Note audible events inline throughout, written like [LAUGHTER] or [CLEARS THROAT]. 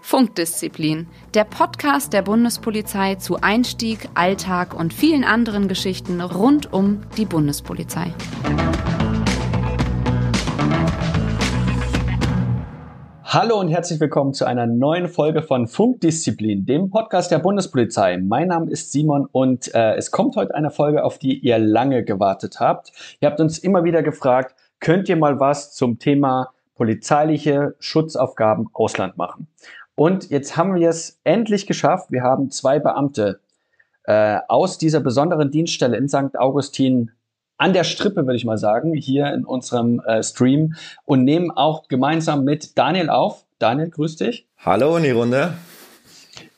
Funkdisziplin, der Podcast der Bundespolizei zu Einstieg, Alltag und vielen anderen Geschichten rund um die Bundespolizei. Hallo und herzlich willkommen zu einer neuen Folge von Funkdisziplin, dem Podcast der Bundespolizei. Mein Name ist Simon und äh, es kommt heute eine Folge, auf die ihr lange gewartet habt. Ihr habt uns immer wieder gefragt, könnt ihr mal was zum Thema polizeiliche Schutzaufgaben Ausland machen? Und jetzt haben wir es endlich geschafft. Wir haben zwei Beamte äh, aus dieser besonderen Dienststelle in St. Augustin an der Strippe, würde ich mal sagen, hier in unserem äh, Stream und nehmen auch gemeinsam mit Daniel auf. Daniel, grüß dich. Hallo in die Runde.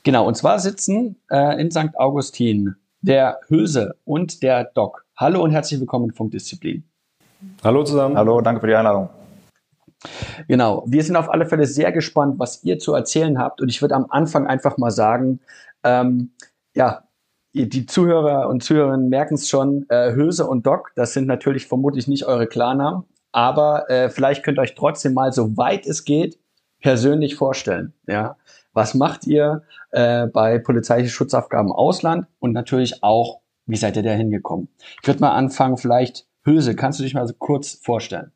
Genau, und zwar sitzen äh, in St. Augustin der Hülse und der Doc. Hallo und herzlich willkommen in Funkdisziplin. Hallo zusammen. Hallo, danke für die Einladung. Genau, wir sind auf alle Fälle sehr gespannt, was ihr zu erzählen habt. Und ich würde am Anfang einfach mal sagen, ähm, ja, die Zuhörer und Zuhörerinnen merken es schon, äh, Hülse und Doc, das sind natürlich vermutlich nicht eure Klarnamen, aber äh, vielleicht könnt ihr euch trotzdem mal, so weit es geht, persönlich vorstellen. Ja, was macht ihr äh, bei polizeilichen Schutzaufgaben Ausland und natürlich auch, wie seid ihr da hingekommen? Ich würde mal anfangen, vielleicht Hülse, kannst du dich mal so kurz vorstellen?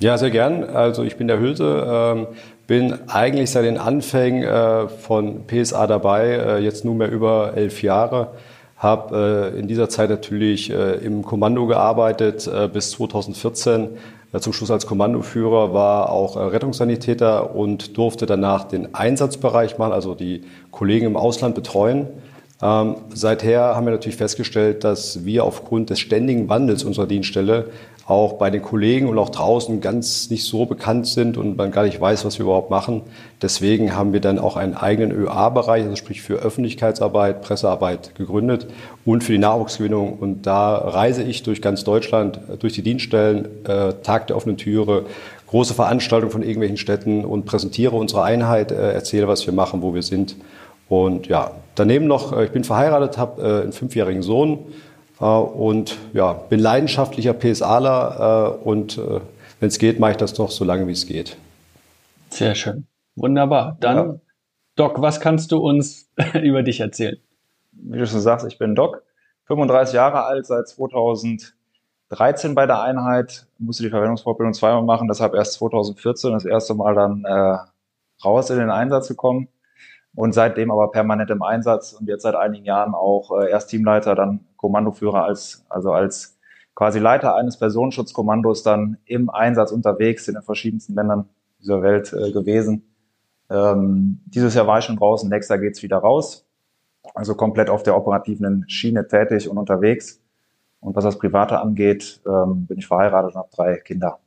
Ja, sehr gern. Also ich bin der Hülse, ähm, bin eigentlich seit den Anfängen äh, von PSA dabei, äh, jetzt nunmehr über elf Jahre. Habe äh, in dieser Zeit natürlich äh, im Kommando gearbeitet äh, bis 2014. Äh, zum Schluss als Kommandoführer war auch Rettungssanitäter und durfte danach den Einsatzbereich machen, also die Kollegen im Ausland betreuen. Ähm, seither haben wir natürlich festgestellt, dass wir aufgrund des ständigen Wandels unserer Dienststelle auch bei den Kollegen und auch draußen ganz nicht so bekannt sind und man gar nicht weiß, was wir überhaupt machen. Deswegen haben wir dann auch einen eigenen ÖA-Bereich, also sprich für Öffentlichkeitsarbeit, Pressearbeit gegründet und für die Nachwuchsgewinnung. Und da reise ich durch ganz Deutschland, durch die Dienststellen, äh, Tag der offenen Türe, große Veranstaltungen von irgendwelchen Städten und präsentiere unsere Einheit, äh, erzähle, was wir machen, wo wir sind. Und ja, daneben noch, äh, ich bin verheiratet, habe äh, einen fünfjährigen Sohn, äh, und ja, bin leidenschaftlicher PSAler äh, und äh, wenn es geht, mache ich das noch so lange, wie es geht. Sehr schön. Wunderbar. Dann, ja. Doc, was kannst du uns [LAUGHS] über dich erzählen? Wie du schon sagst, ich bin Doc, 35 Jahre alt, seit 2013 bei der Einheit, musste die Verwendungsfortbildung zweimal machen, deshalb erst 2014 das erste Mal dann äh, raus in den Einsatz gekommen und seitdem aber permanent im Einsatz und jetzt seit einigen Jahren auch äh, erst Teamleiter, dann Kommandoführer als, also als quasi Leiter eines Personenschutzkommandos dann im Einsatz unterwegs in den verschiedensten Ländern dieser Welt äh, gewesen. Ähm, dieses Jahr war ich schon draußen, nächstes Jahr geht's wieder raus. Also komplett auf der operativen Schiene tätig und unterwegs. Und was das Private angeht, ähm, bin ich verheiratet und habe drei Kinder.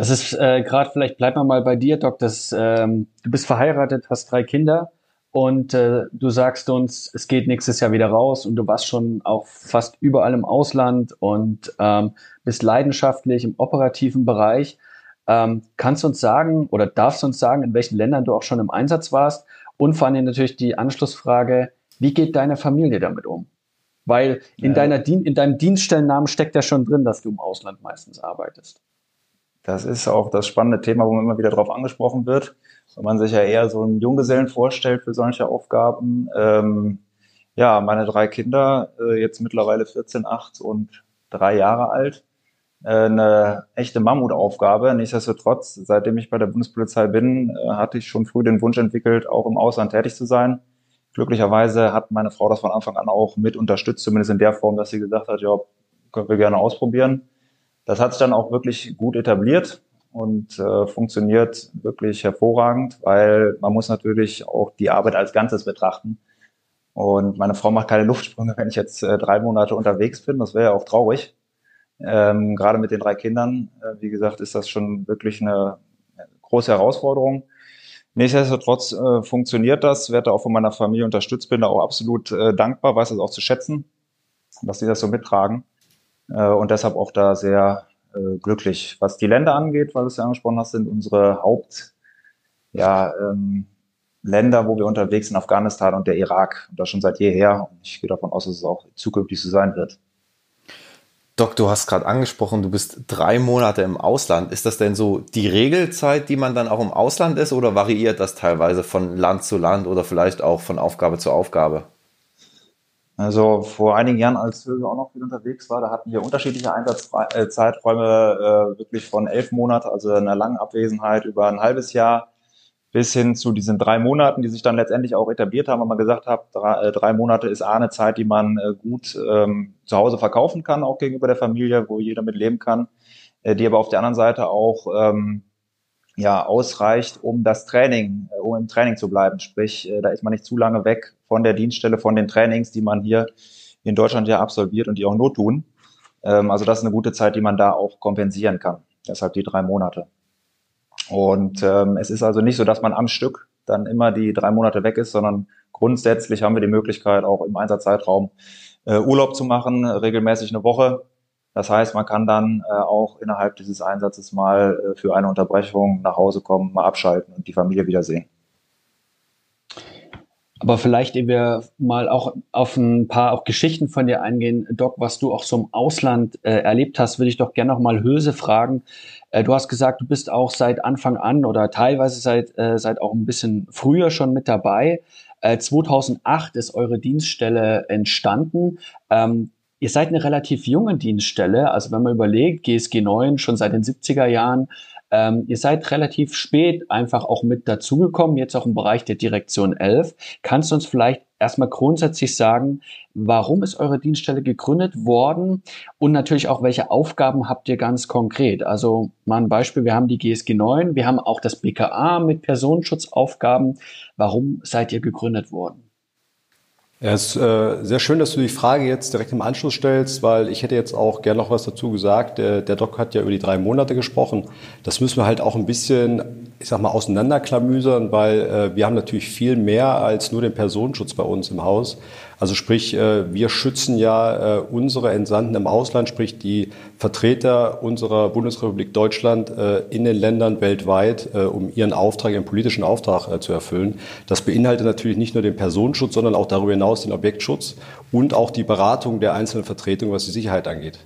Das ist äh, gerade, vielleicht bleibt man mal bei dir, Doc, das, ähm, du bist verheiratet, hast drei Kinder und äh, du sagst uns, es geht nächstes Jahr wieder raus und du warst schon auch fast überall im Ausland und ähm, bist leidenschaftlich im operativen Bereich. Ähm, kannst du uns sagen oder darfst du uns sagen, in welchen Ländern du auch schon im Einsatz warst? Und vor allem natürlich die Anschlussfrage, wie geht deine Familie damit um? Weil in, ja. deiner Dien in deinem Dienststellennamen steckt ja schon drin, dass du im Ausland meistens arbeitest. Das ist auch das spannende Thema, wo man immer wieder darauf angesprochen wird, wenn man sich ja eher so einen Junggesellen vorstellt für solche Aufgaben. Ähm, ja, meine drei Kinder, äh, jetzt mittlerweile 14, 8 und drei Jahre alt, äh, eine echte Mammutaufgabe. Nichtsdestotrotz, seitdem ich bei der Bundespolizei bin, äh, hatte ich schon früh den Wunsch entwickelt, auch im Ausland tätig zu sein. Glücklicherweise hat meine Frau das von Anfang an auch mit unterstützt, zumindest in der Form, dass sie gesagt hat, ja, können wir gerne ausprobieren. Das hat sich dann auch wirklich gut etabliert und äh, funktioniert wirklich hervorragend, weil man muss natürlich auch die Arbeit als Ganzes betrachten. Und meine Frau macht keine Luftsprünge, [LAUGHS] wenn ich jetzt äh, drei Monate unterwegs bin. Das wäre ja auch traurig. Ähm, gerade mit den drei Kindern, äh, wie gesagt, ist das schon wirklich eine große Herausforderung. Nichtsdestotrotz äh, funktioniert das, werde auch von meiner Familie unterstützt, bin da auch absolut äh, dankbar, weiß das auch zu schätzen, dass sie das so mittragen äh, und deshalb auch da sehr äh, glücklich. Was die Länder angeht, weil du es ja angesprochen hast, sind unsere Haupt, ja, ähm, Länder, wo wir unterwegs sind, Afghanistan und der Irak. Und das schon seit jeher. Und ich gehe davon aus, dass es auch zukünftig so sein wird. Doc, du hast gerade angesprochen, du bist drei Monate im Ausland. Ist das denn so die Regelzeit, die man dann auch im Ausland ist oder variiert das teilweise von Land zu Land oder vielleicht auch von Aufgabe zu Aufgabe? Also vor einigen Jahren, als Höhe auch noch viel unterwegs war, da hatten wir unterschiedliche Einsatzzeiträume, äh, wirklich von elf Monaten, also einer langen Abwesenheit über ein halbes Jahr bis hin zu diesen drei Monaten, die sich dann letztendlich auch etabliert haben, weil man gesagt hat, drei, äh, drei Monate ist A, eine Zeit, die man äh, gut ähm, zu Hause verkaufen kann, auch gegenüber der Familie, wo jeder mit leben kann, äh, die aber auf der anderen Seite auch ähm, ja, ausreicht, um das Training, äh, um im Training zu bleiben. Sprich, äh, da ist man nicht zu lange weg von der Dienststelle, von den Trainings, die man hier in Deutschland ja absolviert und die auch not tun. Ähm, also das ist eine gute Zeit, die man da auch kompensieren kann. Deshalb die drei Monate. Und ähm, es ist also nicht so, dass man am Stück dann immer die drei Monate weg ist, sondern grundsätzlich haben wir die Möglichkeit, auch im Einsatzzeitraum äh, Urlaub zu machen, regelmäßig eine Woche. Das heißt, man kann dann äh, auch innerhalb dieses Einsatzes mal äh, für eine Unterbrechung nach Hause kommen, mal abschalten und die Familie wiedersehen. Aber vielleicht, ehe wir mal auch auf ein paar auch Geschichten von dir eingehen, Doc, was du auch so im Ausland äh, erlebt hast, würde ich doch gerne noch mal Höse fragen. Äh, du hast gesagt, du bist auch seit Anfang an oder teilweise seit, äh, seit auch ein bisschen früher schon mit dabei. Äh, 2008 ist eure Dienststelle entstanden. Ähm, ihr seid eine relativ junge Dienststelle. Also wenn man überlegt, GSG 9 schon seit den 70er Jahren, ähm, ihr seid relativ spät einfach auch mit dazugekommen, jetzt auch im Bereich der Direktion 11. Kannst du uns vielleicht erstmal grundsätzlich sagen, warum ist eure Dienststelle gegründet worden und natürlich auch, welche Aufgaben habt ihr ganz konkret? Also mal ein Beispiel, wir haben die GSG 9, wir haben auch das BKA mit Personenschutzaufgaben. Warum seid ihr gegründet worden? Ja, es ist äh, sehr schön, dass du die Frage jetzt direkt im Anschluss stellst, weil ich hätte jetzt auch gern noch was dazu gesagt. Der, der Doc hat ja über die drei Monate gesprochen. Das müssen wir halt auch ein bisschen, ich sag mal, auseinanderklamüsern, weil äh, wir haben natürlich viel mehr als nur den Personenschutz bei uns im Haus. Also sprich, äh, wir schützen ja äh, unsere Entsandten im Ausland, sprich die Vertreter unserer Bundesrepublik Deutschland äh, in den Ländern weltweit, um ihren Auftrag, ihren politischen Auftrag zu erfüllen. Das beinhaltet natürlich nicht nur den Personenschutz, sondern auch darüber hinaus den Objektschutz und auch die Beratung der einzelnen Vertretungen, was die Sicherheit angeht.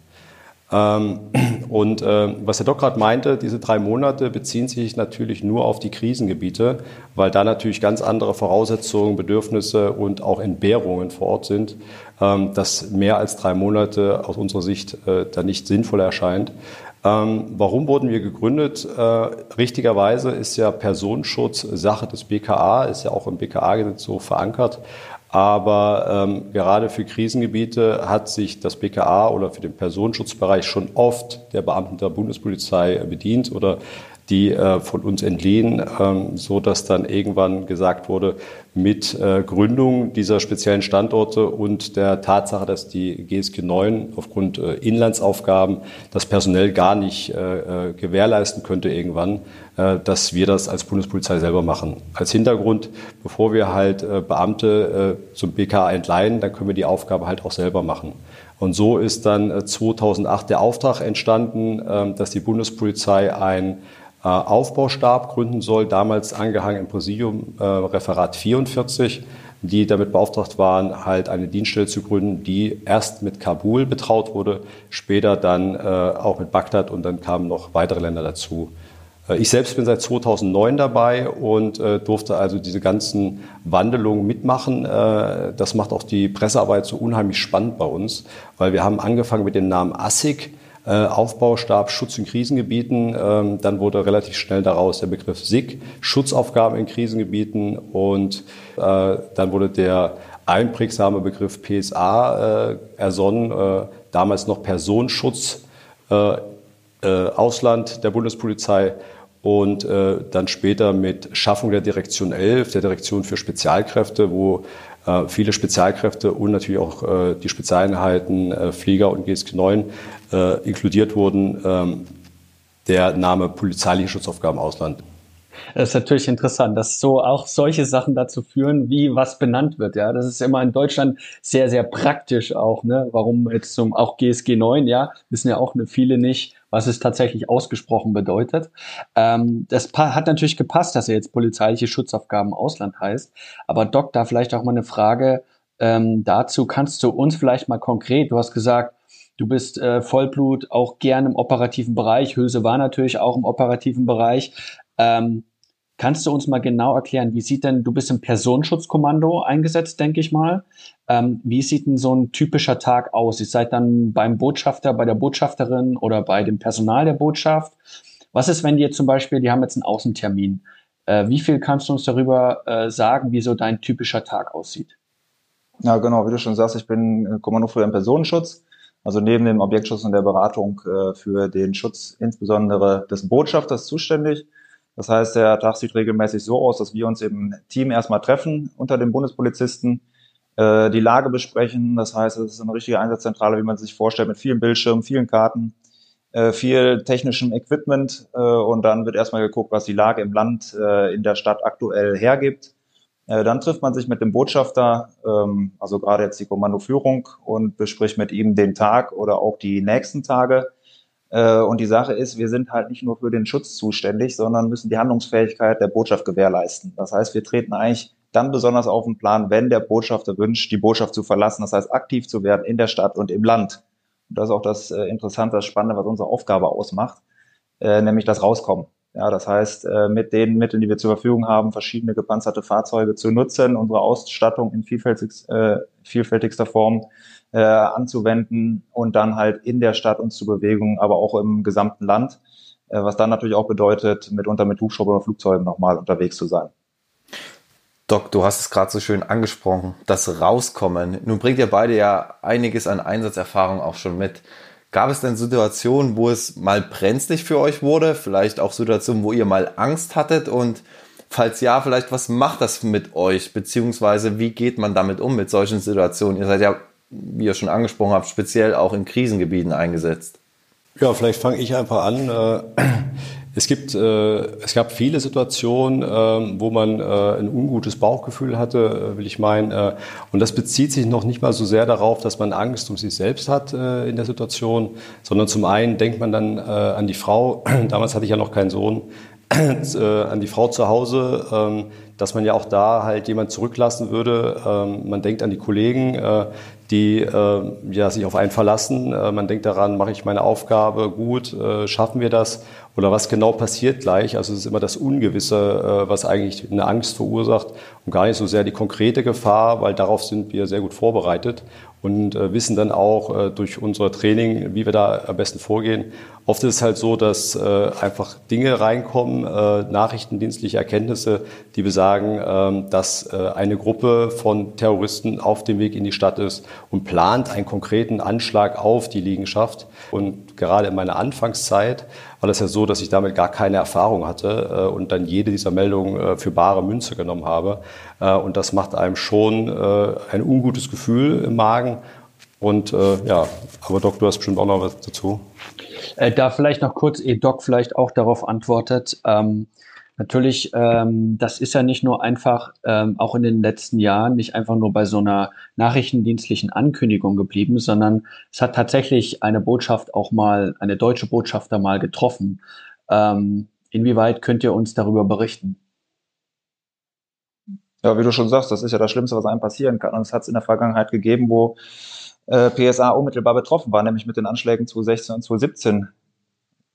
Ähm, und äh, was der Doc gerade meinte, diese drei Monate beziehen sich natürlich nur auf die Krisengebiete, weil da natürlich ganz andere Voraussetzungen, Bedürfnisse und auch Entbehrungen vor Ort sind, ähm, dass mehr als drei Monate aus unserer Sicht äh, da nicht sinnvoll erscheint. Ähm, warum wurden wir gegründet? Äh, richtigerweise ist ja Personenschutz Sache des BKA, ist ja auch im BKA-Gesetz so verankert. Aber ähm, gerade für Krisengebiete hat sich das BKA oder für den Personenschutzbereich schon oft der Beamten der Bundespolizei bedient oder die äh, von uns entliehen, ähm, so dass dann irgendwann gesagt wurde, mit äh, Gründung dieser speziellen Standorte und der Tatsache, dass die GSG 9 aufgrund äh, Inlandsaufgaben das personell gar nicht äh, äh, gewährleisten könnte irgendwann, äh, dass wir das als Bundespolizei selber machen. Als Hintergrund, bevor wir halt Beamte zum BKA entleihen, dann können wir die Aufgabe halt auch selber machen. Und so ist dann 2008 der Auftrag entstanden, ähm, dass die Bundespolizei ein Aufbaustab gründen soll, damals angehangen im Präsidium Referat 44, die damit beauftragt waren, halt eine Dienststelle zu gründen, die erst mit Kabul betraut wurde, später dann auch mit Bagdad und dann kamen noch weitere Länder dazu. Äh, ich selbst bin seit 2009 dabei und äh, durfte also diese ganzen Wandelungen mitmachen. Äh, das macht auch die Pressearbeit so unheimlich spannend bei uns, weil wir haben angefangen mit dem Namen äh, Aufbaustab Schutz in Krisengebieten. Ähm, dann wurde relativ schnell daraus der Begriff SIG, Schutzaufgaben in Krisengebieten und äh, dann wurde der einprägsame Begriff PSA äh, ersonnen, damals noch Personenschutz Ausland der Bundespolizei und äh, dann später mit Schaffung der Direktion 11, der Direktion für Spezialkräfte, wo äh, viele Spezialkräfte und natürlich auch äh, die Spezialeinheiten äh, Flieger und GSG 9 äh, inkludiert wurden, ähm, der Name polizeiliche Schutzaufgaben Ausland. Das ist natürlich interessant, dass so auch solche Sachen dazu führen, wie was benannt wird. Ja, das ist immer in Deutschland sehr, sehr praktisch auch. Ne? Warum jetzt zum auch GSG 9, ja, wissen ja auch viele nicht, was es tatsächlich ausgesprochen bedeutet. Ähm, das hat natürlich gepasst, dass er jetzt polizeiliche Schutzaufgaben Ausland heißt. Aber Doc, da vielleicht auch mal eine Frage ähm, dazu. Kannst du uns vielleicht mal konkret, du hast gesagt, Du bist äh, Vollblut auch gern im operativen Bereich. Hülse war natürlich auch im operativen Bereich. Ähm, kannst du uns mal genau erklären, wie sieht denn, du bist im Personenschutzkommando eingesetzt, denke ich mal. Ähm, wie sieht denn so ein typischer Tag aus? Ihr seid dann beim Botschafter, bei der Botschafterin oder bei dem Personal der Botschaft. Was ist, wenn die jetzt zum Beispiel, die haben jetzt einen Außentermin. Äh, wie viel kannst du uns darüber äh, sagen, wie so dein typischer Tag aussieht? Ja, genau, wie du schon sagst, ich bin äh, Kommandoführer im Personenschutz. Also neben dem Objektschutz und der Beratung äh, für den Schutz insbesondere des Botschafters zuständig. Das heißt, der Tag sieht regelmäßig so aus, dass wir uns im Team erstmal treffen unter den Bundespolizisten, äh, die Lage besprechen. Das heißt, es ist eine richtige Einsatzzentrale, wie man sich vorstellt, mit vielen Bildschirmen, vielen Karten, äh, viel technischem Equipment. Äh, und dann wird erstmal geguckt, was die Lage im Land, äh, in der Stadt aktuell hergibt. Äh, dann trifft man sich mit dem Botschafter, ähm, also gerade jetzt die Kommandoführung, und bespricht mit ihm den Tag oder auch die nächsten Tage. Äh, und die Sache ist, wir sind halt nicht nur für den Schutz zuständig, sondern müssen die Handlungsfähigkeit der Botschaft gewährleisten. Das heißt, wir treten eigentlich dann besonders auf den Plan, wenn der Botschafter wünscht, die Botschaft zu verlassen, das heißt aktiv zu werden in der Stadt und im Land. Und das ist auch das äh, Interessante, das Spannende, was unsere Aufgabe ausmacht, nämlich das Rauskommen. Ja, das heißt, äh, mit den Mitteln, die wir zur Verfügung haben, verschiedene gepanzerte Fahrzeuge zu nutzen, unsere Ausstattung in vielfältigst, äh, vielfältigster Form äh, anzuwenden und dann halt in der Stadt uns zu bewegen, aber auch im gesamten Land, äh, was dann natürlich auch bedeutet, mitunter mit Hubschrauber oder Flugzeugen nochmal unterwegs zu sein. Doc, du hast es gerade so schön angesprochen, das Rauskommen. Nun bringt ihr beide ja einiges an Einsatzerfahrung auch schon mit. Gab es denn Situationen, wo es mal brenzlig für euch wurde? Vielleicht auch Situationen, wo ihr mal Angst hattet? Und falls ja, vielleicht was macht das mit euch? Beziehungsweise wie geht man damit um mit solchen Situationen? Ihr seid ja, wie ihr schon angesprochen habt, speziell auch in Krisengebieten eingesetzt. Ja, vielleicht fange ich einfach an. Äh, es gibt, äh, es gab viele Situationen, äh, wo man ein ungutes Bauchgefühl hatte, will ich meinen. Und das bezieht sich noch nicht mal so sehr darauf, dass man Angst um sich selbst hat in der Situation, sondern zum einen denkt man dann an die Frau. [CLEARS THROAT] Damals hatte ich ja noch keinen Sohn. [CLEARS THROAT] An die Frau zu Hause, ähm, dass man ja auch da halt jemand zurücklassen würde. Ähm, man denkt an die Kollegen, die äh, ja, sich auf einen verlassen. Äh, man denkt daran, mache ich meine Aufgabe gut, äh, schaffen wir das oder was genau passiert gleich. Also es ist immer das Ungewisse, äh, was eigentlich eine Angst verursacht und gar nicht so sehr die konkrete Gefahr, weil darauf sind wir sehr gut vorbereitet und äh, wissen dann auch äh, durch unser Training, wie wir da am besten vorgehen. Oft ist es halt so, dass äh, einfach Dinge reinkommen, äh, nachrichtendienstliche Erkenntnisse, die besagen, äh, dass äh, eine Gruppe von Terroristen auf dem Weg in die Stadt ist und plant einen konkreten Anschlag auf die Liegenschaft. Und gerade in meiner Anfangszeit war das ja so, dass ich damit gar keine Erfahrung hatte äh, und dann jede dieser Meldungen äh, für bare Münze genommen habe. Äh, und das macht einem schon äh, ein ungutes Gefühl im Magen. Und äh, ja, aber Doc, du hast bestimmt auch noch was dazu. Äh, da vielleicht noch kurz, eh Doc vielleicht auch darauf antwortet. Ähm, natürlich, ähm, das ist ja nicht nur einfach, ähm, auch in den letzten Jahren, nicht einfach nur bei so einer nachrichtendienstlichen Ankündigung geblieben, sondern es hat tatsächlich eine Botschaft auch mal, eine deutsche Botschafter mal getroffen. Ähm, inwieweit könnt ihr uns darüber berichten? Ja, wie du schon sagst, das ist ja das Schlimmste, was einem passieren kann. Und es hat es in der Vergangenheit gegeben, wo äh, PSA unmittelbar betroffen war, nämlich mit den Anschlägen 2016 und 2017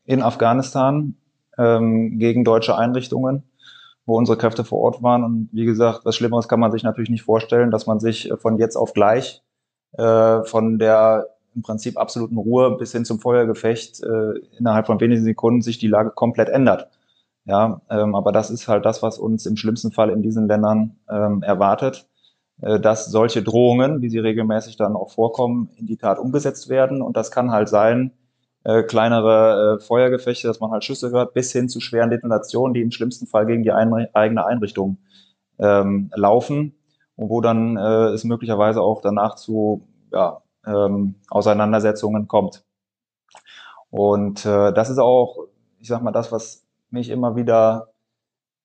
in Afghanistan ähm, gegen deutsche Einrichtungen, wo unsere Kräfte vor Ort waren. Und wie gesagt, was Schlimmeres kann man sich natürlich nicht vorstellen, dass man sich von jetzt auf gleich äh, von der im Prinzip absoluten Ruhe bis hin zum Feuergefecht äh, innerhalb von wenigen Sekunden sich die Lage komplett ändert. Ja, ähm, aber das ist halt das, was uns im schlimmsten Fall in diesen Ländern ähm, erwartet, äh, dass solche Drohungen, wie sie regelmäßig dann auch vorkommen, in die Tat umgesetzt werden. Und das kann halt sein, äh, kleinere äh, Feuergefechte, dass man halt Schüsse hört, bis hin zu schweren Detonationen, die im schlimmsten Fall gegen die Einri eigene Einrichtung ähm, laufen und wo dann äh, es möglicherweise auch danach zu ja, ähm, Auseinandersetzungen kommt. Und äh, das ist auch, ich sag mal, das, was mich immer wieder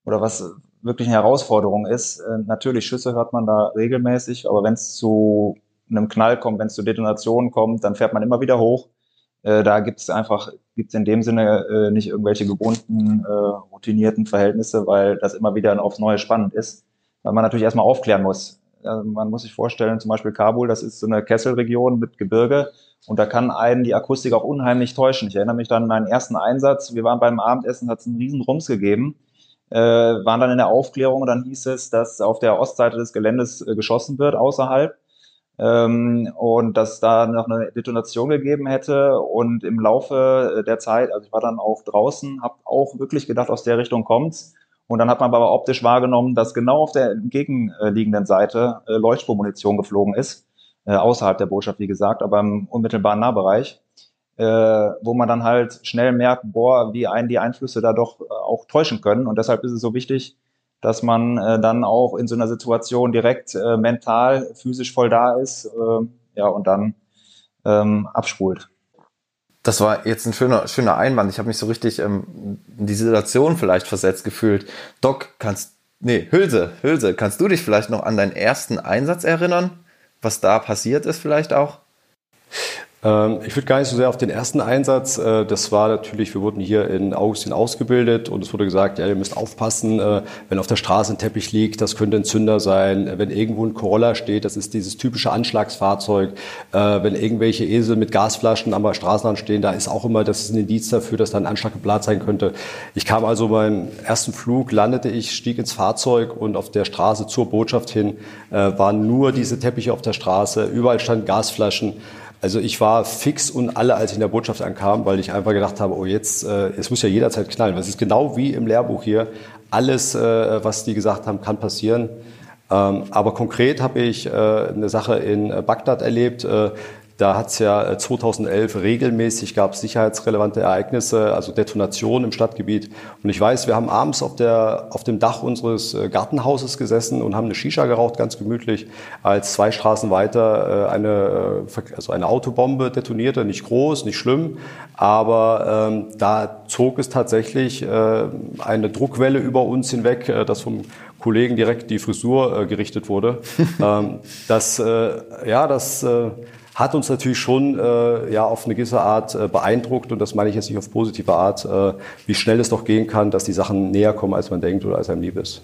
oder was wirklich eine Herausforderung ist. Äh, natürlich, Schüsse hört man da regelmäßig, aber wenn es zu einem Knall kommt, wenn es zu Detonationen kommt, dann fährt man immer wieder hoch. Äh, da gibt es einfach, gibt es in dem Sinne äh, nicht irgendwelche gewohnten, routinierten Verhältnisse, weil das immer wieder aufs Neue spannend ist, weil man natürlich erstmal aufklären muss. Man muss sich vorstellen, zum Beispiel Kabul, das ist so eine Kesselregion mit Gebirge Und da kann einen die Akustik auch unheimlich täuschen. Ich erinnere mich dann an meinen ersten Einsatz. Wir waren beim Abendessen, hat es einen riesen Rums gegeben, äh, waren dann in der Aufklärung und dann hieß es, dass auf der Ostseite des Geländes äh, geschossen wird, außerhalb. Ähm, und dass da noch eine Detonation gegeben hätte. Und im Laufe der Zeit, also ich war dann auch draußen, habe auch wirklich gedacht, aus der Richtung kommt's. Und dann hat man aber optisch wahrgenommen, dass genau auf der entgegenliegenden Seite äh, Leuchtspurmunition geflogen ist äh, außerhalb der Botschaft, wie gesagt, aber im unmittelbaren Nahbereich, äh, wo man dann halt schnell merkt, boah, wie einen die Einflüsse da doch äh, auch täuschen können. Und deshalb ist es so wichtig, dass man äh, dann auch in so einer Situation direkt äh, mental, physisch voll da ist, äh, ja, und dann ähm, abspult. Das war jetzt ein schöner, schöner Einwand. Ich habe mich so richtig ähm, in die Situation vielleicht versetzt gefühlt. Doc, kannst, nee, Hülse, Hülse, kannst du dich vielleicht noch an deinen ersten Einsatz erinnern? Was da passiert ist vielleicht auch? Ähm, ich würde gar nicht so sehr auf den ersten Einsatz. Äh, das war natürlich, wir wurden hier in Augustin ausgebildet und es wurde gesagt, ja, ihr müsst aufpassen, äh, wenn auf der Straße ein Teppich liegt, das könnte ein Zünder sein. Wenn irgendwo ein Corolla steht, das ist dieses typische Anschlagsfahrzeug. Äh, wenn irgendwelche Esel mit Gasflaschen am Straßenrand stehen, da ist auch immer, das ist ein Indiz dafür, dass da ein Anschlag geplant sein könnte. Ich kam also beim ersten Flug, landete ich, stieg ins Fahrzeug und auf der Straße zur Botschaft hin waren nur diese Teppiche auf der Straße. Überall standen Gasflaschen. Also ich war fix und alle, als ich in der Botschaft ankam, weil ich einfach gedacht habe, oh jetzt, äh, es muss ja jederzeit knallen. Das ist genau wie im Lehrbuch hier. Alles, äh, was die gesagt haben, kann passieren. Ähm, aber konkret habe ich äh, eine Sache in Bagdad erlebt. Äh, da hat es ja 2011 äh, regelmäßig gab sicherheitsrelevante Ereignisse, also Detonationen im Stadtgebiet. Und ich weiß, wir haben abends auf, der, auf dem Dach unseres äh, Gartenhauses gesessen und haben eine Shisha geraucht, ganz gemütlich, als zwei Straßen weiter äh, eine, also eine Autobombe detonierte. Nicht groß, nicht schlimm, aber ähm, da zog es tatsächlich äh, eine Druckwelle über uns hinweg, äh, dass vom Kollegen direkt die Frisur äh, gerichtet wurde. [LAUGHS] ähm, das, ja, das hat uns natürlich schon äh, ja auf eine gewisse Art äh, beeindruckt und das meine ich jetzt nicht auf positive Art, äh, wie schnell es doch gehen kann, dass die Sachen näher kommen, als man denkt oder als einem lieb ist.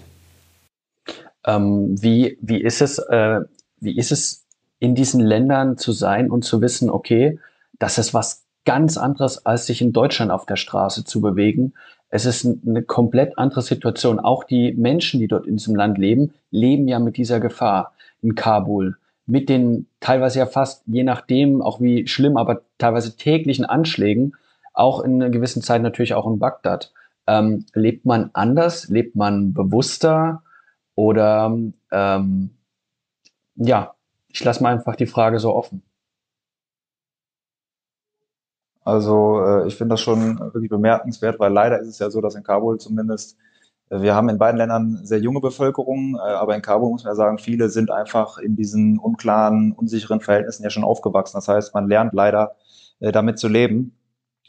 Ähm, wie, wie ist es, äh, wie ist es in diesen Ländern zu sein und zu wissen, okay, das ist was ganz anderes, als sich in Deutschland auf der Straße zu bewegen. Es ist eine komplett andere Situation. Auch die Menschen, die dort in diesem Land leben, leben ja mit dieser Gefahr in Kabul mit den teilweise ja fast, je nachdem, auch wie schlimm, aber teilweise täglichen Anschlägen, auch in einer gewissen Zeit natürlich auch in Bagdad. Ähm, lebt man anders? Lebt man bewusster? Oder ähm, ja, ich lasse mal einfach die Frage so offen. Also äh, ich finde das schon wirklich bemerkenswert, weil leider ist es ja so, dass in Kabul zumindest wir haben in beiden Ländern sehr junge Bevölkerung, äh, aber in Kabul muss man sagen, viele sind einfach in diesen unklaren, unsicheren Verhältnissen ja schon aufgewachsen. Das heißt, man lernt leider äh, damit zu leben.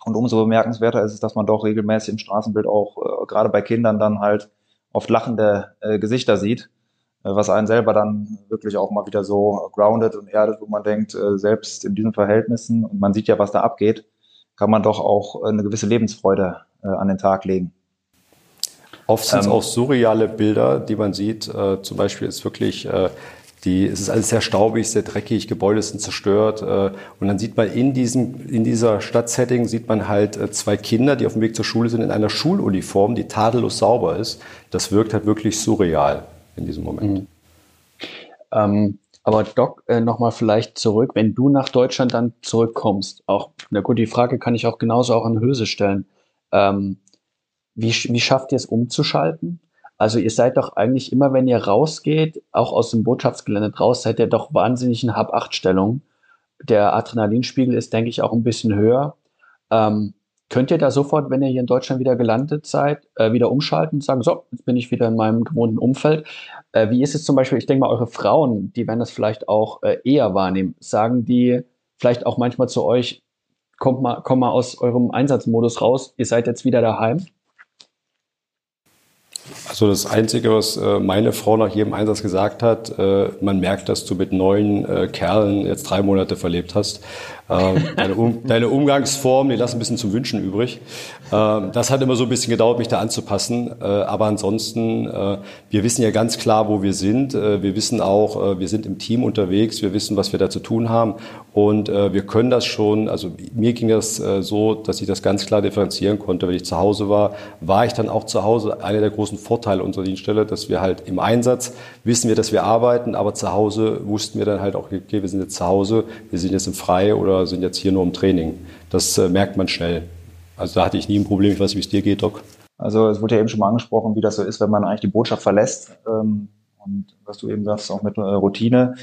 Und umso bemerkenswerter ist es, dass man doch regelmäßig im Straßenbild auch äh, gerade bei Kindern dann halt oft lachende Gesichter sieht, was einen selber dann wirklich auch mal wieder so grounded und erdet, wo man denkt, selbst in diesen Verhältnissen, und man sieht ja, was da abgeht, kann man doch auch eine gewisse Lebensfreude an den Tag legen. Oft sind es ähm, auch surreale Bilder, die man sieht. Äh, zum Beispiel ist wirklich äh, die, es ist alles sehr staubig, sehr dreckig, Gebäude sind zerstört. Äh, und dann sieht man in diesem, in dieser Stadtsetting sieht man halt äh, zwei Kinder, die auf dem Weg zur Schule sind, in einer Schuluniform, die tadellos sauber ist. Das wirkt halt wirklich surreal in diesem Moment. Mhm. Ähm, aber Doc, äh, nochmal vielleicht zurück, wenn du nach Deutschland dann zurückkommst, auch, na gut, die Frage kann ich auch genauso auch an Höse stellen. Ähm, wie, wie schafft ihr es umzuschalten? Also ihr seid doch eigentlich immer, wenn ihr rausgeht, auch aus dem Botschaftsgelände raus, seid ihr doch wahnsinnig in Hab-8-Stellung. Der Adrenalinspiegel ist, denke ich, auch ein bisschen höher. Ähm, könnt ihr da sofort, wenn ihr hier in Deutschland wieder gelandet seid, äh, wieder umschalten und sagen, so, jetzt bin ich wieder in meinem gewohnten Umfeld? Äh, wie ist es zum Beispiel, ich denke mal, eure Frauen, die werden das vielleicht auch äh, eher wahrnehmen. Sagen die vielleicht auch manchmal zu euch, kommt mal, kommt mal aus eurem Einsatzmodus raus, ihr seid jetzt wieder daheim? Also So, das Einzige, was äh, meine Frau nach jedem Einsatz gesagt hat, äh, man merkt, dass du mit neuen äh, Kerlen jetzt drei Monate verlebt hast. Deine, um, [LAUGHS] deine Umgangsform, die lassen ein bisschen zum Wünschen übrig. Das hat immer so ein bisschen gedauert, mich da anzupassen. Aber ansonsten, wir wissen ja ganz klar, wo wir sind. Wir wissen auch, wir sind im Team unterwegs. Wir wissen, was wir da zu tun haben. Und wir können das schon, also mir ging das so, dass ich das ganz klar differenzieren konnte. Wenn ich zu Hause war, war ich dann auch zu Hause. Einer der großen Vorteile unserer Dienststelle, dass wir halt im Einsatz wissen wir, dass wir arbeiten, aber zu Hause wussten wir dann halt auch, okay, wir sind jetzt zu Hause, wir sind jetzt im Freie oder sind jetzt hier nur im Training. Das merkt man schnell. Also da hatte ich nie ein Problem. Ich weiß nicht, wie es dir geht, Doc. Also es wurde ja eben schon mal angesprochen, wie das so ist, wenn man eigentlich die Botschaft verlässt. Ähm, und was du eben sagst, auch mit äh, Routine.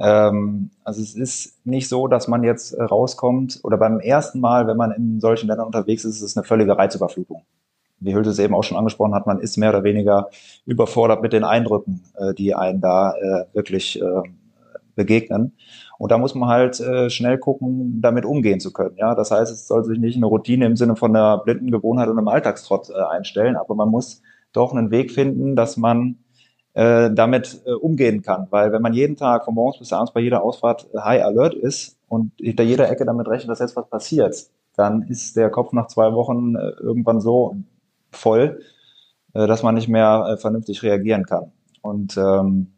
Ähm, also es ist nicht so, dass man jetzt äh, rauskommt oder beim ersten Mal, wenn man in solchen Ländern unterwegs ist, ist es eine völlige Reizüberflutung. Wie Hülte es eben auch schon angesprochen hat, man ist mehr oder weniger überfordert mit den Eindrücken, äh, die einen da äh, wirklich äh, begegnen. Und da muss man halt äh, schnell gucken, damit umgehen zu können. Ja, das heißt, es soll sich nicht eine Routine im Sinne von einer blinden Gewohnheit und einem Alltagstrott äh, einstellen, aber man muss doch einen Weg finden, dass man äh, damit äh, umgehen kann. Weil wenn man jeden Tag von morgens bis abends bei jeder Ausfahrt äh, high alert ist und hinter jeder Ecke damit rechnet, dass jetzt was passiert, dann ist der Kopf nach zwei Wochen äh, irgendwann so voll, äh, dass man nicht mehr äh, vernünftig reagieren kann. Und ähm,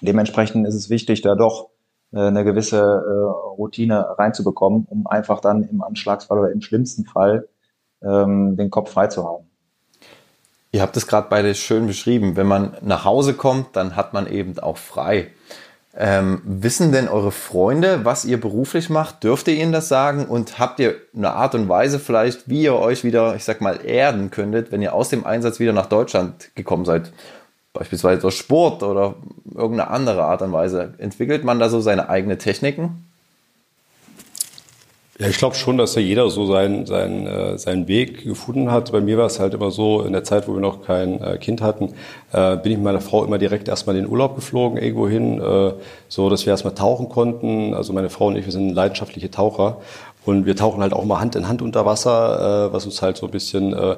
dementsprechend ist es wichtig, da doch äh, eine gewisse äh, Routine reinzubekommen, um einfach dann im Anschlagsfall oder im schlimmsten Fall ähm, den Kopf frei zu haben. Ihr habt es gerade beide schön beschrieben. Wenn man nach Hause kommt, dann hat man eben auch frei. Ähm, wissen denn eure Freunde, was ihr beruflich macht? Dürft ihr ihnen das sagen? Und habt ihr eine Art und Weise vielleicht, wie ihr euch wieder, ich sag mal, erden könntet, wenn ihr aus dem Einsatz wieder nach Deutschland gekommen seid? beispielsweise durch Sport oder irgendeine andere Art und Weise. Entwickelt man da so seine eigenen Techniken? Ja, ich glaube schon, dass ja jeder so seinen, seinen, äh, seinen Weg gefunden hat. Bei mir war es halt immer so, in der Zeit, wo wir noch kein äh, Kind hatten, äh, bin ich mit meiner Frau immer direkt erstmal in den Urlaub geflogen, irgendwo hin, äh, so dass wir erstmal tauchen konnten. Also meine Frau und ich, wir sind leidenschaftliche Taucher. Und wir tauchen halt auch mal Hand in Hand unter Wasser, äh, was uns halt so ein bisschen äh,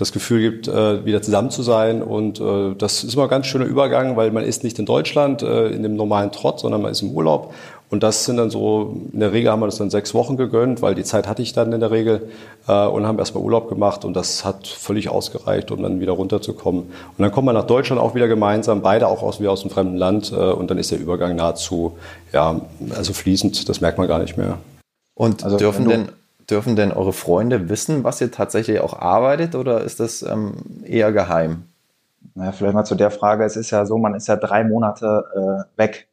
das Gefühl gibt, äh, wieder zusammen zu sein. Und äh, das ist immer ein ganz schöner Übergang, weil man ist nicht in Deutschland äh, in dem normalen Trott, sondern man ist im Urlaub. Und das sind dann so, in der Regel haben wir das dann sechs Wochen gegönnt, weil die Zeit hatte ich dann in der Regel äh, und haben erstmal Urlaub gemacht und das hat völlig ausgereicht, um dann wieder runterzukommen. Und dann kommt man nach Deutschland auch wieder gemeinsam, beide auch aus, wie aus einem fremden Land äh, und dann ist der Übergang nahezu, ja, also fließend, das merkt man gar nicht mehr. Und also, dürfen denn Dürfen denn eure Freunde wissen, was ihr tatsächlich auch arbeitet oder ist das ähm, eher geheim? Naja, vielleicht mal zu der Frage. Es ist ja so, man ist ja drei Monate äh, weg.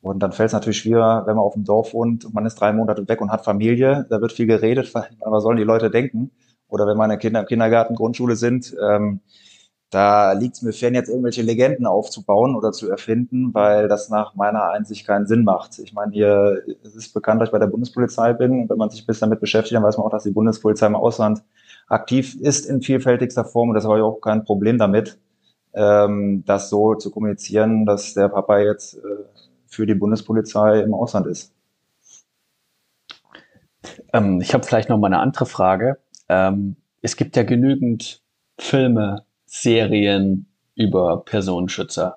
Und dann fällt es natürlich schwieriger, wenn man auf dem Dorf wohnt und man ist drei Monate weg und hat Familie. Da wird viel geredet, [LAUGHS] was sollen die Leute denken? Oder wenn meine Kinder im Kindergarten, Grundschule sind, ähm, da liegt es mir fern, jetzt irgendwelche Legenden aufzubauen oder zu erfinden, weil das nach meiner Einsicht keinen Sinn macht. Ich meine, hier es ist bekannt, dass ich bei der Bundespolizei bin. Wenn man sich ein bisschen damit beschäftigt, dann weiß man auch, dass die Bundespolizei im Ausland aktiv ist in vielfältigster Form. Und das habe ich auch kein Problem damit, ähm, das so zu kommunizieren, dass der Papa jetzt äh, für die Bundespolizei im Ausland ist. Ähm, ich habe vielleicht noch mal eine andere Frage. Ähm, es gibt ja genügend Filme, Serien über Personenschützer.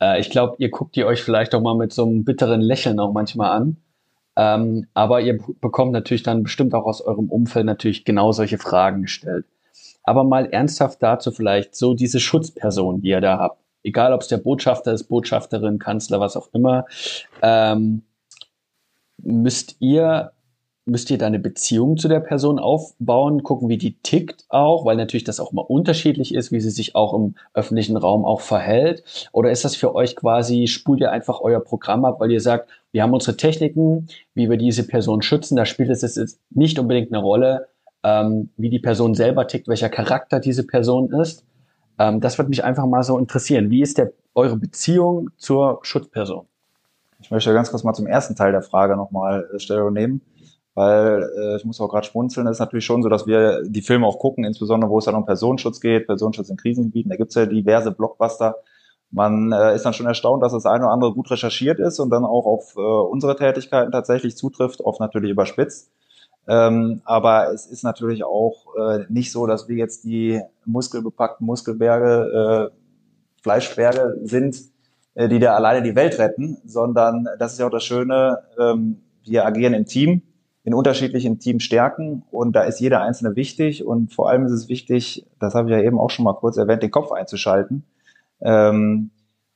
Äh, ich glaube, ihr guckt die euch vielleicht auch mal mit so einem bitteren Lächeln auch manchmal an. Ähm, aber ihr bekommt natürlich dann bestimmt auch aus eurem Umfeld natürlich genau solche Fragen gestellt. Aber mal ernsthaft dazu vielleicht so diese Schutzperson, die ihr da habt. Egal, ob es der Botschafter ist, Botschafterin, Kanzler, was auch immer. Ähm, müsst ihr müsst ihr da eine Beziehung zu der Person aufbauen, gucken, wie die tickt auch, weil natürlich das auch mal unterschiedlich ist, wie sie sich auch im öffentlichen Raum auch verhält? Oder ist das für euch quasi, spult ihr einfach euer Programm ab, weil ihr sagt, wir haben unsere Techniken, wie wir diese Person schützen, da spielt es jetzt nicht unbedingt eine Rolle, ähm, wie die Person selber tickt, welcher Charakter diese Person ist. Ähm, das würde mich einfach mal so interessieren. Wie ist der, eure Beziehung zur Schutzperson? Ich möchte ganz kurz mal zum ersten Teil der Frage nochmal äh, Stellung nehmen weil äh, ich muss auch gerade schmunzeln, es ist natürlich schon so, dass wir die Filme auch gucken, insbesondere wo es dann um Personenschutz geht, Personenschutz in Krisengebieten, da gibt's ja diverse Blockbuster. Man äh, ist dann schon erstaunt, dass das eine oder andere gut recherchiert ist und dann auch auf äh, unsere Tätigkeiten tatsächlich zutrifft, oft natürlich überspitzt. Ähm, aber es ist natürlich auch äh, nicht so, dass wir jetzt die muskelbepackten Muskelberge äh, Fleischberge sind, äh, die da alleine die Welt retten, sondern das ist ja auch das Schöne, ähm, wir agieren im Team, in unterschiedlichen Teamstärken und da ist jeder Einzelne wichtig und vor allem ist es wichtig, das habe ich ja eben auch schon mal kurz erwähnt, den Kopf einzuschalten. Ähm,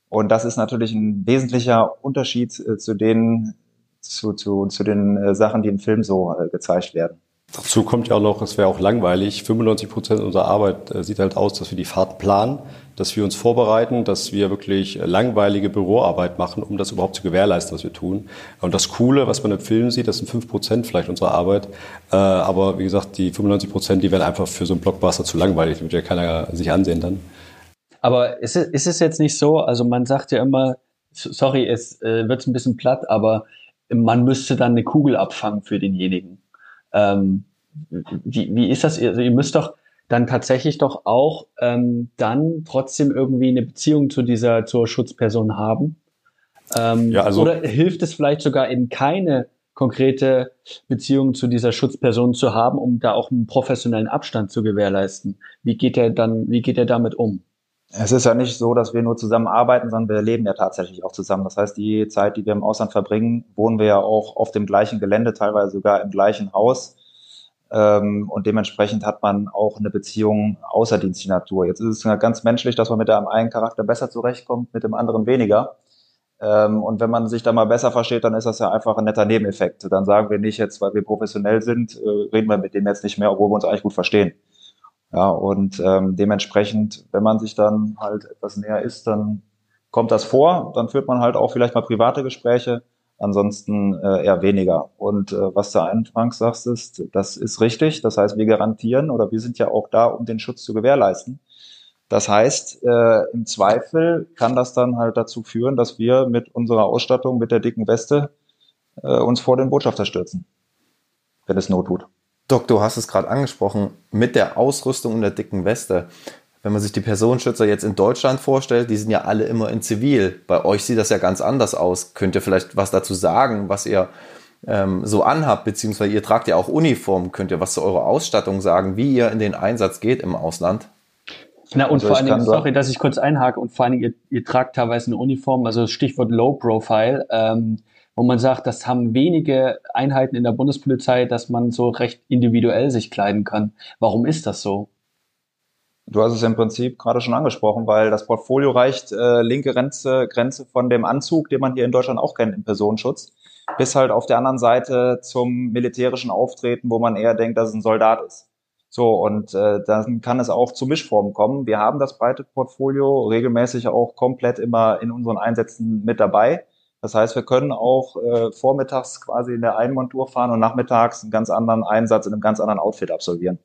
und das ist natürlich ein wesentlicher Unterschied äh, zu den, zu, zu, zu den äh, Sachen, die im Film so äh, gezeigt werden. Dazu kommt ja auch noch, es wäre auch langweilig. 95 Prozent unserer Arbeit äh, sieht halt aus, dass wir die Fahrt planen, dass wir uns vorbereiten, dass wir wirklich langweilige Büroarbeit machen, um das überhaupt zu gewährleisten, was wir tun. Und das Coole, was man im Film sieht, das sind 5 Prozent vielleicht unserer Arbeit. Äh, aber wie gesagt, die 95 Prozent, die werden einfach für so einen Blockbuster zu langweilig, damit ja keiner sich ansehen dann. Aber ist es, ist es jetzt nicht so, also man sagt ja immer, sorry, es äh, wird ein bisschen platt, aber man müsste dann eine Kugel abfangen für denjenigen. Ähm, wie, wie ist das? Also ihr müsst doch dann tatsächlich doch auch ähm, dann trotzdem irgendwie eine Beziehung zu dieser, zur Schutzperson haben. Ähm, ja, also oder hilft es vielleicht sogar eben keine konkrete Beziehung zu dieser Schutzperson zu haben, um da auch einen professionellen Abstand zu gewährleisten? Wie geht er dann, wie geht er damit um? Es ist ja nicht so, dass wir nur zusammen arbeiten, sondern wir leben ja tatsächlich auch zusammen. Das heißt, die Zeit, die wir im Ausland verbringen, wohnen wir ja auch auf dem gleichen Gelände, teilweise sogar im gleichen Haus. Ähm, und dementsprechend hat man auch eine Beziehung außerdienstlicher Natur. Jetzt ist es ganz menschlich, dass man mit dem einen Charakter besser zurechtkommt, mit dem anderen weniger. Ähm, und wenn man sich da mal besser versteht, dann ist das ja einfach ein netter Nebeneffekt. Dann sagen wir nicht jetzt, weil wir professionell sind, äh, reden wir mit dem jetzt nicht mehr, obwohl wir uns eigentlich gut verstehen. Ja, und ähm, dementsprechend, wenn man sich dann halt etwas näher ist, dann kommt das vor. Dann führt man halt auch vielleicht mal private Gespräche, ansonsten äh, eher weniger. Und äh, was du anfangs sagst, ist, das ist richtig. Das heißt, wir garantieren oder wir sind ja auch da, um den Schutz zu gewährleisten. Das heißt, äh, im Zweifel kann das dann halt dazu führen, dass wir mit unserer Ausstattung, mit der dicken Weste, äh, uns vor den Botschafter stürzen, wenn es Not tut. Doc, du hast es gerade angesprochen, mit der Ausrüstung und der dicken Weste. Wenn man sich die Personenschützer jetzt in Deutschland vorstellt, die sind ja alle immer in Zivil. Bei euch sieht das ja ganz anders aus. Könnt ihr vielleicht was dazu sagen, was ihr ähm, so anhabt, beziehungsweise ihr tragt ja auch Uniform. Könnt ihr was zu eurer Ausstattung sagen, wie ihr in den Einsatz geht im Ausland? Na, und also vor allen Dingen, sorry, dass ich kurz einhake, und vor allen Dingen, ihr, ihr tragt teilweise eine Uniform, also Stichwort Low Profile. Ähm, wo man sagt, das haben wenige Einheiten in der Bundespolizei, dass man so recht individuell sich kleiden kann. Warum ist das so? Du hast es im Prinzip gerade schon angesprochen, weil das Portfolio reicht äh, linke Grenze, Grenze von dem Anzug, den man hier in Deutschland auch kennt im Personenschutz, bis halt auf der anderen Seite zum militärischen Auftreten, wo man eher denkt, dass es ein Soldat ist. So, und äh, dann kann es auch zu Mischformen kommen. Wir haben das breite Portfolio regelmäßig auch komplett immer in unseren Einsätzen mit dabei. Das heißt, wir können auch äh, vormittags quasi in der einen Montur fahren und nachmittags einen ganz anderen Einsatz in einem ganz anderen Outfit absolvieren.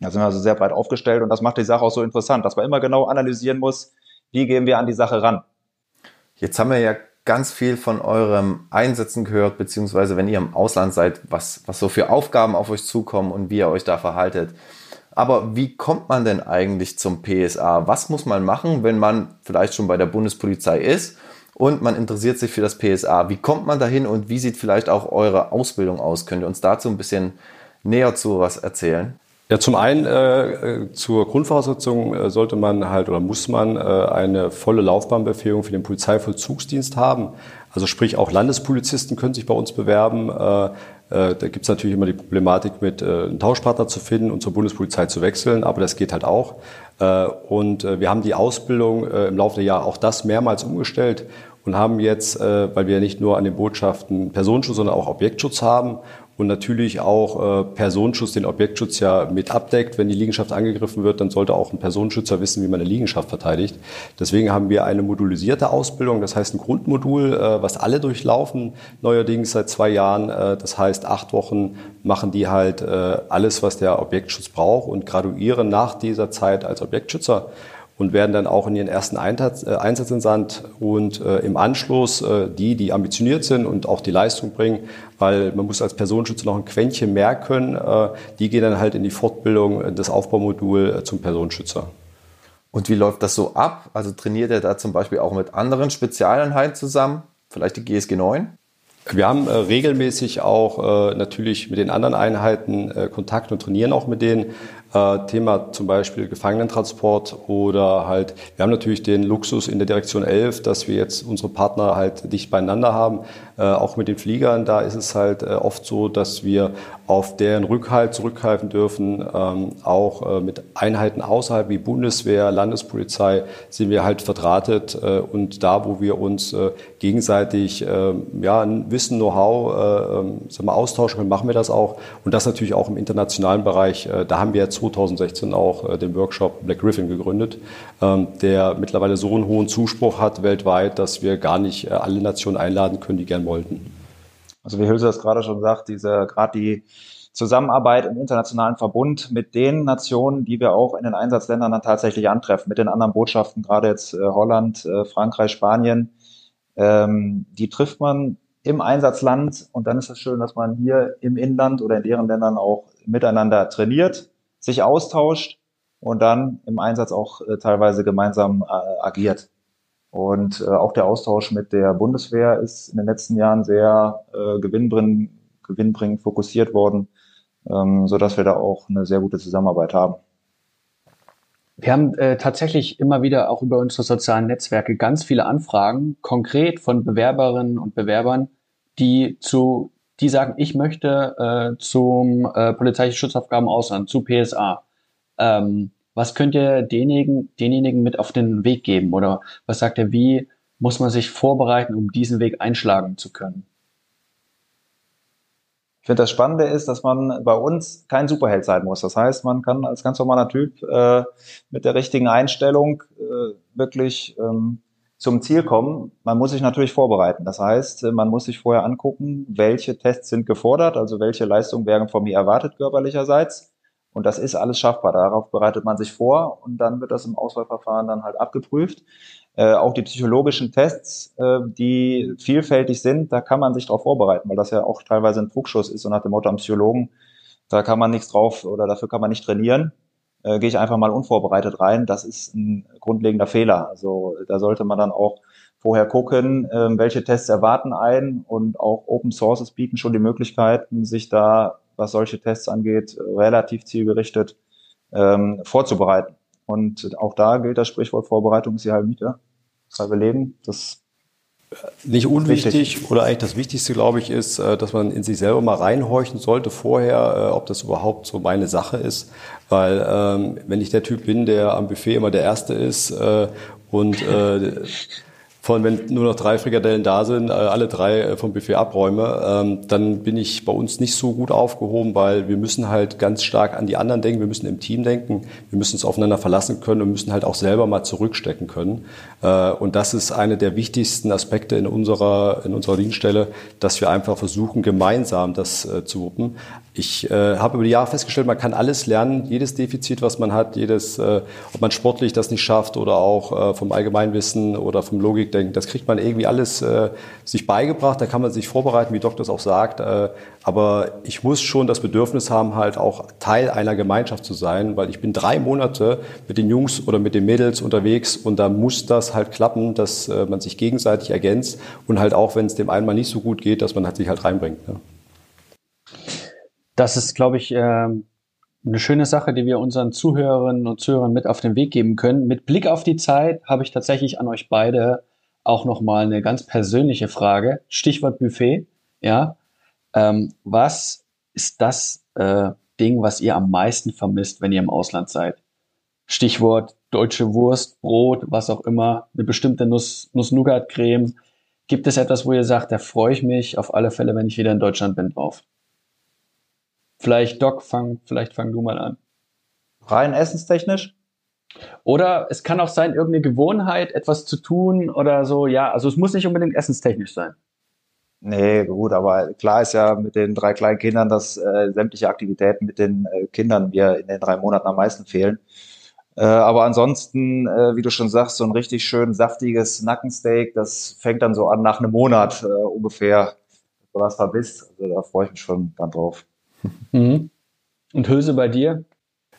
Da sind wir also sehr breit aufgestellt und das macht die Sache auch so interessant, dass man immer genau analysieren muss, wie gehen wir an die Sache ran. Jetzt haben wir ja ganz viel von eurem Einsätzen gehört, beziehungsweise wenn ihr im Ausland seid, was, was so für Aufgaben auf euch zukommen und wie ihr euch da verhaltet. Aber wie kommt man denn eigentlich zum PSA? Was muss man machen, wenn man vielleicht schon bei der Bundespolizei ist und man interessiert sich für das PSA. Wie kommt man dahin und wie sieht vielleicht auch eure Ausbildung aus? Könnt ihr uns dazu ein bisschen näher zu was erzählen? Ja, zum einen äh, zur Grundvoraussetzung äh, sollte man halt oder muss man äh, eine volle Laufbahnbefähigung für den Polizeivollzugsdienst haben. Also sprich auch Landespolizisten können sich bei uns bewerben. Äh, äh, da gibt es natürlich immer die Problematik mit äh, einen Tauschpartner zu finden und zur Bundespolizei zu wechseln, aber das geht halt auch. Äh, und äh, wir haben die Ausbildung äh, im Laufe der Jahre auch das mehrmals umgestellt und haben jetzt, äh, weil wir nicht nur an den Botschaften Personenschutz, sondern auch Objektschutz haben und natürlich auch äh, Personenschutz den Objektschutz ja mit abdeckt. Wenn die Liegenschaft angegriffen wird, dann sollte auch ein Personenschützer wissen, wie man eine Liegenschaft verteidigt. Deswegen haben wir eine modulisierte Ausbildung, das heißt ein Grundmodul, äh, was alle durchlaufen, neuerdings seit zwei Jahren. Äh, das heißt, acht Wochen machen die halt äh, alles, was der Objektschutz braucht und graduieren nach dieser Zeit als Objektschützer und werden dann auch in ihren ersten Einsatz, äh, Einsatz entsandt und äh, im Anschluss äh, die, die ambitioniert sind und auch die Leistung bringen, weil man muss als Personenschützer noch ein Quäntchen mehr können, äh, die gehen dann halt in die Fortbildung, äh, das Aufbaumodul äh, zum Personenschützer. Und wie läuft das so ab? Also trainiert er da zum Beispiel auch mit anderen Spezialeinheiten zusammen? Vielleicht die GSG 9? Wir haben äh, regelmäßig auch äh, natürlich mit den anderen Einheiten äh, Kontakt und trainieren auch mit denen. Äh, Thema zum Beispiel Gefangenentransport oder halt, wir haben natürlich den Luxus in der Direktion 11, dass wir jetzt unsere Partner halt dicht beieinander haben. Äh, auch mit den Fliegern, da ist es halt äh, oft so, dass wir auf deren Rückhalt zurückgreifen dürfen. Ähm, auch mit Einheiten außerhalb wie Bundeswehr, Landespolizei sind wir halt verdrahtet und da, wo wir uns gegenseitig ja, Wissen, Know-how ähm, austauschen können, machen wir das auch. Und das natürlich auch im internationalen Bereich. da haben wir jetzt 2016 auch äh, den Workshop Black Griffin gegründet, ähm, der mittlerweile so einen hohen Zuspruch hat weltweit, dass wir gar nicht äh, alle Nationen einladen können, die gern wollten. Also wie Hülse das gerade schon sagt, diese gerade die Zusammenarbeit im internationalen Verbund mit den Nationen, die wir auch in den Einsatzländern dann tatsächlich antreffen, mit den anderen Botschaften, gerade jetzt äh, Holland, Frankreich, Spanien, ähm, die trifft man im Einsatzland und dann ist es schön, dass man hier im Inland oder in deren Ländern auch miteinander trainiert, sich austauscht und dann im Einsatz auch äh, teilweise gemeinsam äh, agiert. Und äh, auch der Austausch mit der Bundeswehr ist in den letzten Jahren sehr äh, gewinnbringend, gewinnbringend fokussiert worden, ähm, so dass wir da auch eine sehr gute Zusammenarbeit haben. Wir haben äh, tatsächlich immer wieder auch über unsere sozialen Netzwerke ganz viele Anfragen, konkret von Bewerberinnen und Bewerbern, die zu die sagen, ich möchte äh, zum äh, polizeilichen Schutzaufgaben Ausland, zu PSA. Ähm, was könnt ihr denjenigen, denjenigen mit auf den Weg geben? Oder was sagt ihr, wie muss man sich vorbereiten, um diesen Weg einschlagen zu können? Ich finde, das Spannende ist, dass man bei uns kein Superheld sein muss. Das heißt, man kann als ganz normaler Typ äh, mit der richtigen Einstellung äh, wirklich ähm, zum Ziel kommen, man muss sich natürlich vorbereiten. Das heißt, man muss sich vorher angucken, welche Tests sind gefordert, also welche Leistungen werden von mir erwartet körperlicherseits. Und das ist alles schaffbar. Darauf bereitet man sich vor und dann wird das im Auswahlverfahren dann halt abgeprüft. Äh, auch die psychologischen Tests, äh, die vielfältig sind, da kann man sich darauf vorbereiten, weil das ja auch teilweise ein Druckschuss ist und nach dem Motto am Psychologen, da kann man nichts drauf oder dafür kann man nicht trainieren äh, gehe ich einfach mal unvorbereitet rein. Das ist ein grundlegender Fehler. Also da sollte man dann auch vorher gucken, äh, welche Tests erwarten einen und auch Open Sources bieten schon die Möglichkeiten, sich da, was solche Tests angeht, relativ zielgerichtet ähm, vorzubereiten. Und auch da gilt das Sprichwort Vorbereitung ist die halbe Miete, das halbe Leben. Das nicht unwichtig Wichtig. oder eigentlich das Wichtigste, glaube ich, ist, äh, dass man in sich selber mal reinhorchen sollte vorher, äh, ob das überhaupt so meine Sache ist. Weil ähm, wenn ich der Typ bin, der am Buffet immer der Erste ist äh, und äh, von wenn nur noch drei Frikadellen da sind, äh, alle drei äh, vom Buffet abräume, ähm, dann bin ich bei uns nicht so gut aufgehoben, weil wir müssen halt ganz stark an die anderen denken, wir müssen im Team denken, wir müssen uns aufeinander verlassen können und müssen halt auch selber mal zurückstecken können. Äh, und das ist eine der wichtigsten Aspekte in unserer, in unserer Dienststelle, dass wir einfach versuchen, gemeinsam das zu wuppen. Ich äh, habe über die Jahre festgestellt, man kann alles lernen, jedes Defizit, was man hat, jedes, äh, ob man sportlich das nicht schafft oder auch äh, vom Allgemeinwissen oder vom Logikdenken, das kriegt man irgendwie alles äh, sich beigebracht, da kann man sich vorbereiten, wie Doc das auch sagt. Äh, aber ich muss schon das Bedürfnis haben, halt auch Teil einer Gemeinschaft zu sein, weil ich bin drei Monate mit den Jungs oder mit den Mädels unterwegs und da muss das halt klappen, dass äh, man sich gegenseitig ergänzt und halt auch, wenn es dem einen mal nicht so gut geht, dass man halt sich halt reinbringt. Ne? Das ist, glaube ich, ähm, eine schöne Sache, die wir unseren Zuhörerinnen und Zuhörern mit auf den Weg geben können. Mit Blick auf die Zeit habe ich tatsächlich an euch beide auch nochmal eine ganz persönliche Frage. Stichwort Buffet. Ja, ähm, was ist das äh, Ding, was ihr am meisten vermisst, wenn ihr im Ausland seid? Stichwort deutsche Wurst, Brot, was auch immer, eine bestimmte Nuss, Nuss-Nougat-Creme. Gibt es etwas, wo ihr sagt, da freue ich mich auf alle Fälle, wenn ich wieder in Deutschland bin, drauf? Vielleicht Doc, fang, vielleicht fang du mal an. Rein essenstechnisch? Oder es kann auch sein, irgendeine Gewohnheit, etwas zu tun oder so. Ja, also es muss nicht unbedingt essenstechnisch sein. Nee, gut, aber klar ist ja mit den drei kleinen Kindern, dass äh, sämtliche Aktivitäten mit den äh, Kindern mir in den drei Monaten am meisten fehlen. Äh, aber ansonsten, äh, wie du schon sagst, so ein richtig schön saftiges Nackensteak, das fängt dann so an nach einem Monat äh, ungefähr, du das vermisst. Also da freue ich mich schon dann drauf. Mhm. Und Hülse bei dir?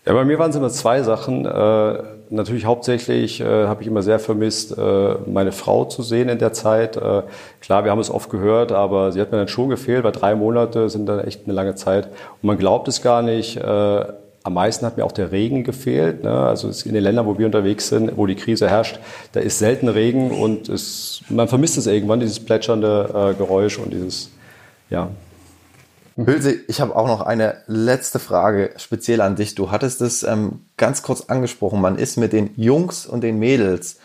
Ja, bei mir waren es immer zwei Sachen. Äh, natürlich hauptsächlich äh, habe ich immer sehr vermisst, äh, meine Frau zu sehen in der Zeit. Äh, klar, wir haben es oft gehört, aber sie hat mir dann schon gefehlt, weil drei Monate sind dann echt eine lange Zeit. Und man glaubt es gar nicht. Äh, am meisten hat mir auch der Regen gefehlt. Ne? Also in den Ländern, wo wir unterwegs sind, wo die Krise herrscht, da ist selten Regen und es, man vermisst es irgendwann, dieses plätschernde äh, Geräusch und dieses, ja. Hülse, ich habe auch noch eine letzte Frage speziell an dich. Du hattest es ähm, ganz kurz angesprochen. Man ist mit den Jungs und den Mädels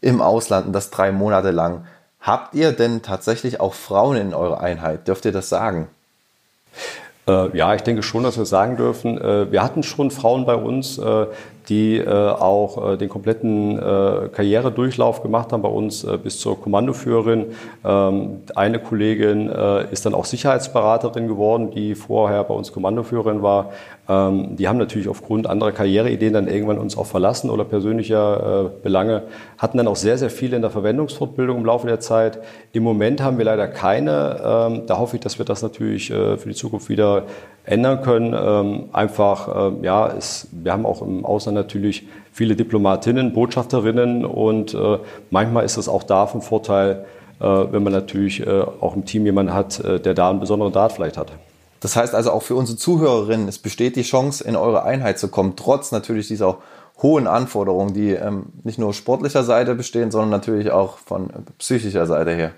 im Ausland und das drei Monate lang. Habt ihr denn tatsächlich auch Frauen in eurer Einheit? Dürft ihr das sagen? Äh, ja, ich denke schon, dass wir sagen dürfen. Äh, wir hatten schon Frauen bei uns, äh, die äh, auch äh, den kompletten äh, Karrieredurchlauf gemacht haben bei uns äh, bis zur Kommandoführerin. Ähm, eine Kollegin äh, ist dann auch Sicherheitsberaterin geworden, die vorher bei uns Kommandoführerin war. Ähm, die haben natürlich aufgrund anderer Karriereideen dann irgendwann uns auch verlassen oder persönlicher äh, Belange, hatten dann auch sehr, sehr viele in der Verwendungsfortbildung im Laufe der Zeit. Im Moment haben wir leider keine. Ähm, da hoffe ich, dass wir das natürlich für die Zukunft wieder ändern können. Ähm, einfach, äh, ja, es, wir haben auch im Ausland natürlich viele Diplomatinnen, Botschafterinnen und äh, manchmal ist es auch da von Vorteil, äh, wenn man natürlich äh, auch im Team jemanden hat, äh, der da einen besonderen Dart vielleicht hat. Das heißt also auch für unsere Zuhörerinnen, es besteht die Chance, in eure Einheit zu kommen, trotz natürlich dieser hohen Anforderungen, die ähm, nicht nur sportlicher Seite bestehen, sondern natürlich auch von psychischer Seite her.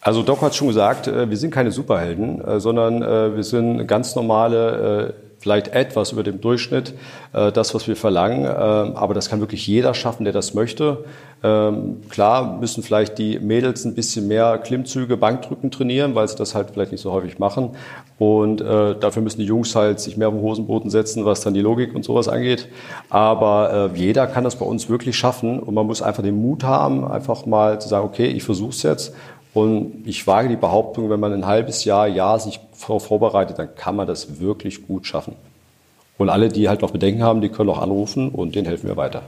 Also Doc hat schon gesagt, äh, wir sind keine Superhelden, äh, sondern wir sind ganz normale, vielleicht etwas über dem Durchschnitt, das, was wir verlangen. Aber das kann wirklich jeder schaffen, der das möchte. Ähm, klar müssen vielleicht die Mädels ein bisschen mehr Klimmzüge, Bankdrücken trainieren, weil sie das halt vielleicht nicht so häufig machen. Und dafür müssen die Jungs halt sich mehr auf den Hosenboden setzen, was dann die Logik und sowas angeht. Aber jeder kann das bei uns wirklich schaffen und man muss einfach den Mut haben, einfach mal zu sagen, okay, ich versuche es jetzt und ich wage die Behauptung, wenn man ein halbes Jahr, Jahr sich vorbereitet, dann kann man das wirklich gut schaffen. Und alle, die halt noch Bedenken haben, die können auch anrufen und denen helfen wir weiter.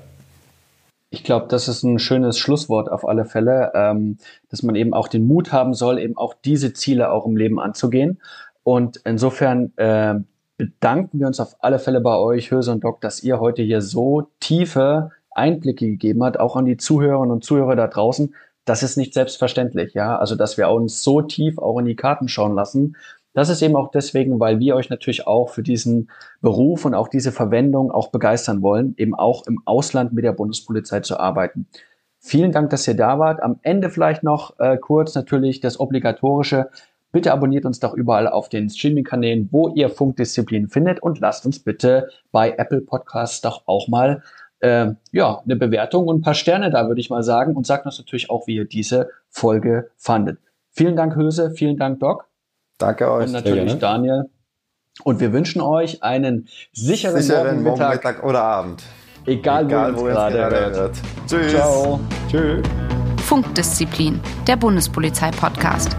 Ich glaube, das ist ein schönes Schlusswort auf alle Fälle, ähm, dass man eben auch den Mut haben soll, eben auch diese Ziele auch im Leben anzugehen. Und insofern äh, bedanken wir uns auf alle Fälle bei euch, Höse und Doc, dass ihr heute hier so tiefe Einblicke gegeben habt, auch an die Zuhörerinnen und Zuhörer da draußen das ist nicht selbstverständlich, ja. Also, dass wir uns so tief auch in die Karten schauen lassen. Das ist eben auch deswegen, weil wir euch natürlich auch für diesen Beruf und auch diese Verwendung auch begeistern wollen, eben auch im Ausland mit der Bundespolizei zu arbeiten. Vielen Dank, dass ihr da wart. Am Ende vielleicht noch äh, kurz natürlich das obligatorische. Bitte abonniert uns doch überall auf den Streaming-Kanälen, wo ihr Funkdisziplin findet und lasst uns bitte bei Apple Podcasts doch auch mal äh, ja, eine Bewertung und ein paar Sterne da, würde ich mal sagen. Und sagt uns natürlich auch, wie ihr diese Folge fandet. Vielen Dank, Höse. Vielen Dank, Doc. Danke euch. Und natürlich Daniel. Und wir wünschen euch einen sicheren, sicheren Morgen, Mittag, Mittag oder Abend. Egal, Egal wo, wo ihr gerade hört. hört. Tschüss. Ciao. Tschüss. Funkdisziplin, der Bundespolizei-Podcast.